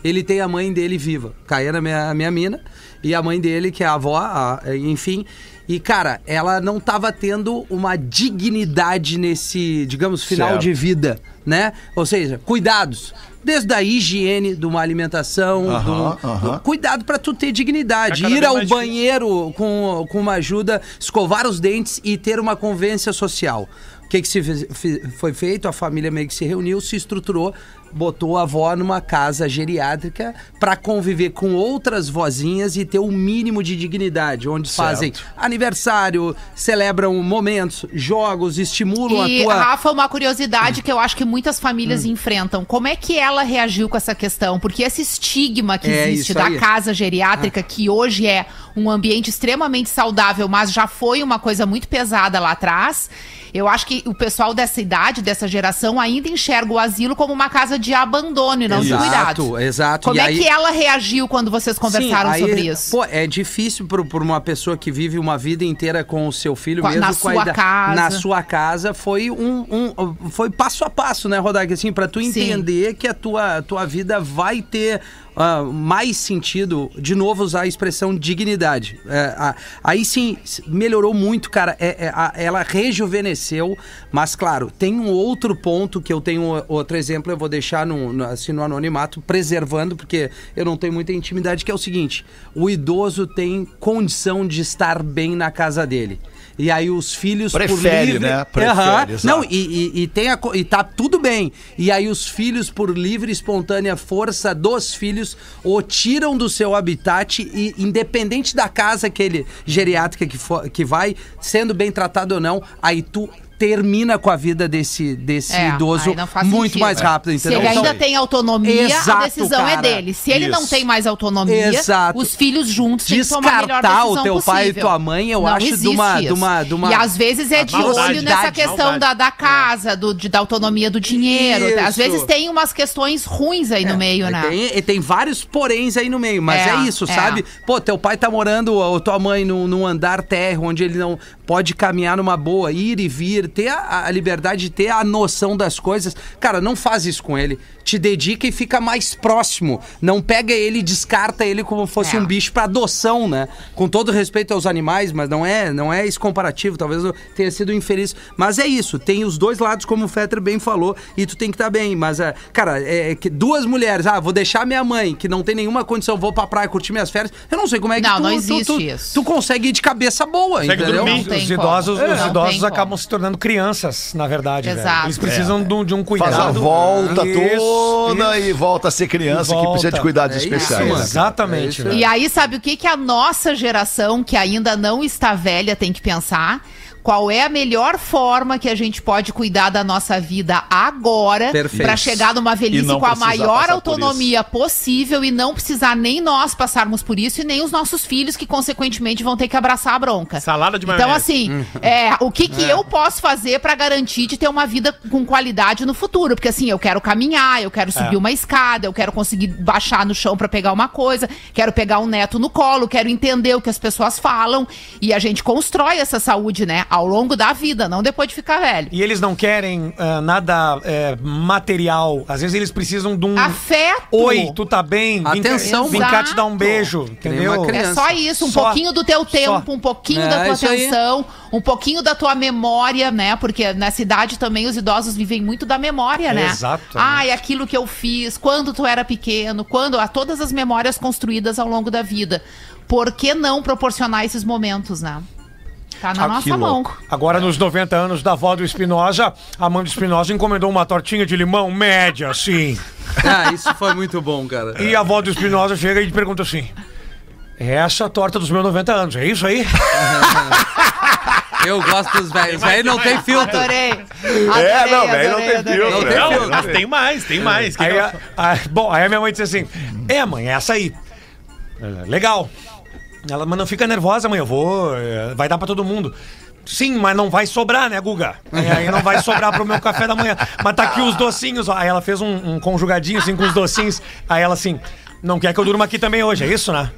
Ele tem a mãe dele viva. Caena, minha, minha mina, e a mãe dele, que é a avó, a- enfim. E, cara, ela não tava tendo uma dignidade nesse, digamos, final Certo. de vida, né? Ou seja, cuidados. Desde a higiene, de uma alimentação, Aham, de um- aham. cuidado pra tu ter dignidade. É Ir ao difícil. banheiro com, com uma ajuda, escovar os dentes e ter uma convivência social. O que, que se foi feito? A família meio que se reuniu, se estruturou, botou a avó numa casa geriátrica para conviver com outras vozinhas e ter o mínimo de dignidade, onde fazem aniversário, celebram momentos, jogos, estimulam E, a tua. Rafa, uma curiosidade que eu acho que muitas famílias Hum. enfrentam. Como é que ela reagiu com essa questão? Porque esse estigma que É, existe da aí. Ah. casa geriátrica, que hoje é um ambiente extremamente saudável, mas já foi uma coisa muito pesada lá atrás. Eu acho que o pessoal dessa idade, dessa geração, ainda enxerga o asilo como uma casa de abandono e não de Exato, cuidado. exato. Como E é aí- que ela reagiu quando vocês conversaram Sim, aí, sobre isso? Pô, é difícil por, uma pessoa que vive uma vida inteira com o seu filho, Com mesmo na sua ida- casa. Na sua casa, foi um, um- foi passo a passo, né, Rodak? Assim, pra tu Sim. entender que a tua, tua vida vai ter ah, mais sentido, de novo, usar a expressão dignidade. É, a- aí sim, melhorou muito, cara. É- é, a- ela rejuvenesceu, mas claro, tem um outro ponto que eu tenho outro exemplo, eu vou deixar no, no- assim, no anonimato, preservando, porque eu não tenho muita intimidade, que é o seguinte: o idoso tem condição de estar bem na casa dele. E aí os filhos Prefere, né? Prefere, exato. Não, e, e- e tem a e tá tudo bem. E aí os filhos, por livre e espontânea força dos filhos, o tiram do seu habitat e, independente da casa que ele, geriátrica que, for, que vai, sendo bem tratado ou não, aí tu termina com a vida desse, desse É, idoso não muito sentido. mais rápido, Se entendeu? ele ainda Então, tem autonomia, Exato, a decisão é cara. dele. Se ele não Isso. tem mais autonomia, Exato. os filhos juntos têm que tomar a melhor Descartar decisão o teu possível. pai e tua mãe, eu Não acho de uma- de uma- de uma- E às vezes é de maldade, olho nessa maldade. questão da, da casa, do, de- da autonomia do dinheiro. Isso. Às vezes tem umas questões ruins aí no meio, É, né? Tem, e tem vários poréns aí no meio, mas É, é, isso, é. sabe? Pô, teu pai tá morando, ou tua mãe, num, num andar térreo, onde ele não pode caminhar numa boa, ir e vir, ter a, a liberdade de ter a noção das coisas. Cara, não faz isso com ele. Te dedica e fica mais próximo. Não pega ele e descarta ele como fosse É. um bicho pra adoção, né? Com todo respeito aos animais, mas não é, não é esse comparativo. Talvez eu tenha sido infeliz. Mas é isso, tem os dois lados, como o Fetter bem falou, e tu tem que estar bem. Mas, é, cara, é que duas mulheres, ah, vou deixar minha mãe, que não tem nenhuma condição, vou pra praia curtir minhas férias. Eu não sei como é que Não, tu, não tu- existe tu, isso. tu consegue ir de cabeça boa, Consegue entendeu? dormir. Os como. idosos, os idosos como. acabam se tornando crianças, na verdade. velho. Exato. Eles precisam de, um, de um Faz a cuidado. volta Isso, toda isso. e volta a ser criança E que precisa de cuidados É isso, especiais. mano. né? Exatamente. É. E aí, sabe o que, que a nossa geração, que ainda não está velha, tem que pensar? Qual é a melhor forma que a gente pode cuidar da nossa vida agora para chegar numa velhice com a maior autonomia possível e não precisar nem nós passarmos por isso e nem os nossos filhos que consequentemente vão ter que abraçar a bronca. Salada de Então maionese. assim, é, o que que eu posso fazer para garantir de ter uma vida com qualidade no futuro? Porque assim, eu quero caminhar, eu quero subir uma escada, eu quero conseguir baixar no chão para pegar uma coisa, quero pegar um neto no colo, quero entender o que as pessoas falam e a gente constrói essa saúde, né, ao longo da vida, não depois de ficar velho. E eles não querem ah, nada é, material. Às vezes eles precisam de um. Afeto. Oi, tu tá bem? Vem cá- Atenção. Vem cá te dar um Exato. beijo. Entendeu? É só isso, um Só. pouquinho do teu tempo, Só. um pouquinho É, da tua isso aí. atenção, um pouquinho da tua memória, né? Porque nessa idade também os idosos vivem muito da memória, né? Exatamente. Ai, aquilo que eu fiz, quando tu era pequeno, quando a todas as memórias construídas ao longo da vida. Por que não proporcionar esses momentos, né? Tá na Ah, nossa mão. louco. Agora, nos 90 anos da avó do Espinosa, a mãe do Espinosa encomendou uma tortinha de limão média, assim. (laughs) Ah, isso foi muito bom, cara. E a avó do Espinosa chega e pergunta assim: É essa a torta dos meus 90 anos, é isso aí? (laughs) Eu gosto dos velhos. Velho não tem filtro. Adorei. É, Adorei, não, velho, não tem adorei. filtro. Não tem filtro. mas tem mais, tem mais. Aí, que a- a- bom, aí a minha mãe disse assim: É, mãe, é essa aí. É, Legal. Ela, mas não fica nervosa, mãe, eu vou. é, Vai dar pra todo mundo. Sim, mas não vai sobrar, né, Guga? Aí, aí não vai sobrar pro meu café da manhã. Mas tá aqui os docinhos, ó. Aí ela fez um, um conjugadinho assim com os docinhos. Aí ela assim: Não quer que eu durma aqui também hoje, é isso, né?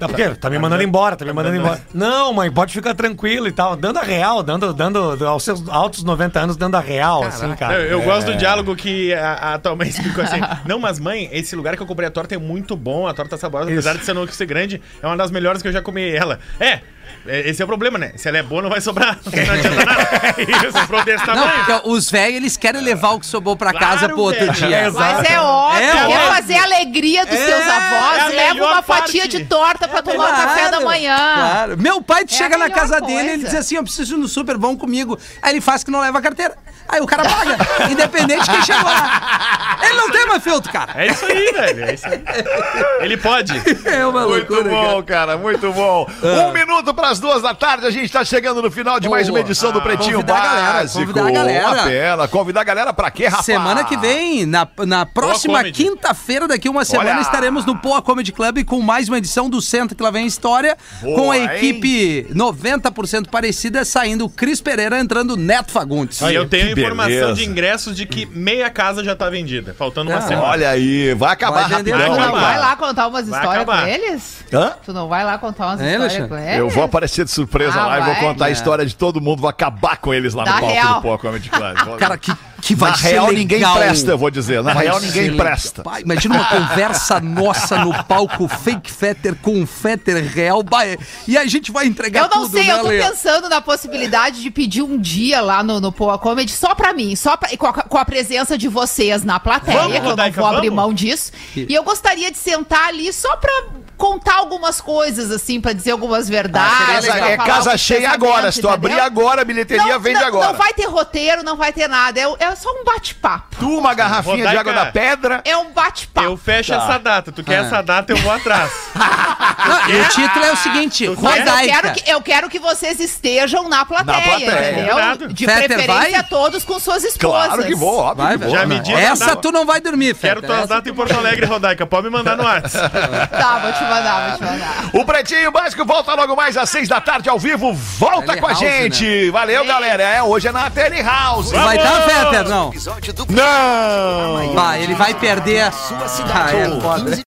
Tá, por quê? Tá me mandando embora, tá me mandando embora. Não, mãe, pode ficar tranquilo e tal. Dando a real, dando, dando aos seus altos 90 anos, dando a real, assim, cara. Eu, eu É. gosto do diálogo que a, a tua mãe explicou assim. Não, mas mãe, esse lugar que eu comprei a torta é muito bom, a torta saborosa, apesar de ser, não ser grande, é uma das melhores que eu já comi. Ela, é, é, esse é o problema, né? Se ela é boa, não vai sobrar. (laughs) Não adianta nada. (laughs) Isso, comprou desse Não, porque os velhos, eles querem levar o que sobrou pra Claro, casa pro outro velho. dia. É. Mas é óbvio, É quer óbvio. fazer a alegria dos É, seus avós, é leva uma fatia parte. de torta pra tomar o café da manhã. Claro. Meu pai, É chega na casa coisa. dele, ele diz assim: Eu preciso ir no super, vão comigo. Aí ele faz que não leva a carteira. Aí o cara paga, independente de quem chegou lá. Ele não tem mais filtro, cara. É isso aí, velho. É isso aí. Ele pode. É uma Muito loucura, bom, cara, muito bom. Um minuto para as duas da tarde, a gente tá chegando no final de mais uma edição do Pretinho Convidar a galera, Básico. convidar a galera. Uma pena. Convidar a galera pra quê, rapaz? Semana que vem, na, na próxima quinta-feira, daqui uma semana, Olha! estaremos no Poa Comedy Club com mais uma edição do Centro que lá vem História, Boa, com a hein? equipe 90% parecida, saindo o Cris Pereira, entrando o Neto Fagundes. E eu tenho que informação beleza. de ingressos de que meia casa já tá vendida, faltando uma Ah, semana. Olha aí, vai acabar Vai rapidão. Tu Vai não acabar. vai lá contar umas Vai histórias com acabar. eles? Hã? Tu não vai lá contar umas É, histórias com eles? Eu vou aparecer de surpresa Ah, lá e vou vai? contar a história de todo mundo, vou acabar com eles lá Dá no palco real. do Poa Comedy Club. Cara, que, que vai Na ser real, legal. ninguém presta, eu vou dizer. Na Vai real, ninguém legal. presta. Pai, imagina uma conversa (laughs) nossa no palco, fake Fetter com Fetter real. Vai, e a gente vai entregar Eu não tudo, sei, né, eu tô Lê? pensando na possibilidade de pedir um dia lá no, no Poa Comedy só pra mim, só pra, com, a, com a presença de vocês na plateia, Vamos, que eu não Rodaica, vou abrir vamos? mão disso. E eu gostaria de sentar ali só pra contar algumas coisas, assim, pra dizer algumas verdades. Casa- pra é casa cheia agora. Se tu abrir entendeu? agora, a bilheteria não, vende não, agora. Não vai ter roteiro, não vai ter nada. É, é só um bate-papo. Tu, uma garrafinha de Rodaica. água da pedra. É um bate-papo. Eu fecho Tá. essa data. Tu quer Ah. essa data, eu vou atrás. (laughs) E o título é o seguinte? Mas eu Rodaica. quero, que, eu quero que vocês estejam na plateia, Na plateia. entendeu? De Fetter preferência vai? todos com suas esposas. Claro que vou, óbvio Vai, que vou. velho. Já me diz Essa tu não vai dormir, Quero tuas Essa datas em Porto Alegre, Rodaica. Pode me mandar no WhatsApp. Tá, vou te mandar, vou te mandar. O Pretinho Básico volta logo mais às seis da tarde ao vivo. Volta Tele com a House, gente. Valeu, galera. É, hoje é na Tele House. Vai dar, Fetter? Não. Não! Vai, ele vai perder. sua Ah, cidade. é foda. (laughs)